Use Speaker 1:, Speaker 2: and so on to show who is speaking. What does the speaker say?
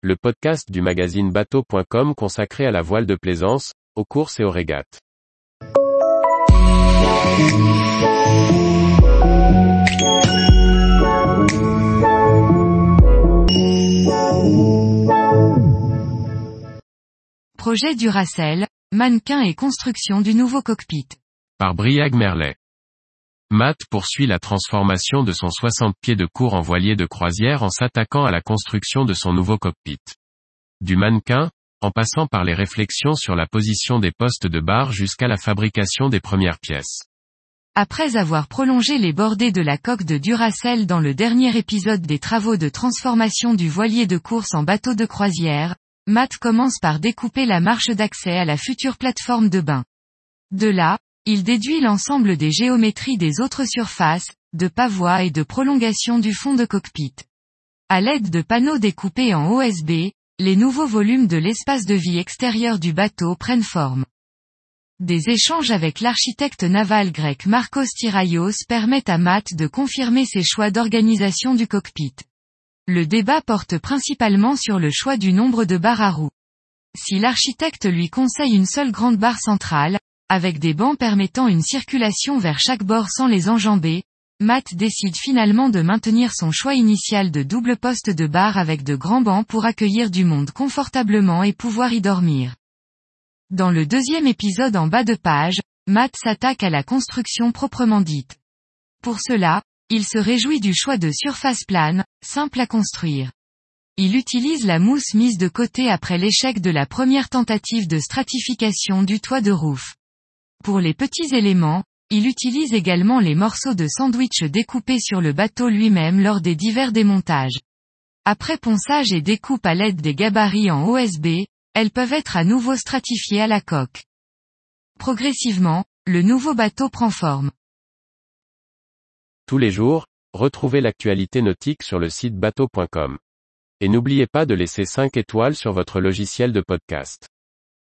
Speaker 1: le podcast du magazine bateau.com consacré à la voile de plaisance, aux courses et aux régates.
Speaker 2: Projet Duracell, mannequin et construction du nouveau cockpit.
Speaker 1: Par Briag Merlet. Matt poursuit la transformation de son 60 pieds de cours en voilier de croisière en s'attaquant à la construction de son nouveau cockpit. Du mannequin, en passant par les réflexions sur la position des postes de barre jusqu'à la fabrication des premières pièces.
Speaker 2: Après avoir prolongé les bordées de la coque de Duracell dans le dernier épisode des travaux de transformation du voilier de course en bateau de croisière, Matt commence par découper la marche d'accès à la future plateforme de bain. De là, il déduit l'ensemble des géométries des autres surfaces, de pavois et de prolongation du fond de cockpit. À l'aide de panneaux découpés en OSB, les nouveaux volumes de l'espace de vie extérieur du bateau prennent forme. Des échanges avec l'architecte naval grec Marcos Tyraios permettent à Matt de confirmer ses choix d'organisation du cockpit. Le débat porte principalement sur le choix du nombre de barres à roues. Si l'architecte lui conseille une seule grande barre centrale, avec des bancs permettant une circulation vers chaque bord sans les enjamber, Matt décide finalement de maintenir son choix initial de double poste de barre avec de grands bancs pour accueillir du monde confortablement et pouvoir y dormir. Dans le deuxième épisode en bas de page, Matt s'attaque à la construction proprement dite. Pour cela, il se réjouit du choix de surface plane, simple à construire. Il utilise la mousse mise de côté après l'échec de la première tentative de stratification du toit de roof. Pour les petits éléments, il utilise également les morceaux de sandwich découpés sur le bateau lui-même lors des divers démontages. Après ponçage et découpe à l'aide des gabarits en OSB, elles peuvent être à nouveau stratifiées à la coque. Progressivement, le nouveau bateau prend forme.
Speaker 1: Tous les jours, retrouvez l'actualité nautique sur le site bateau.com. Et n'oubliez pas de laisser 5 étoiles sur votre logiciel de podcast.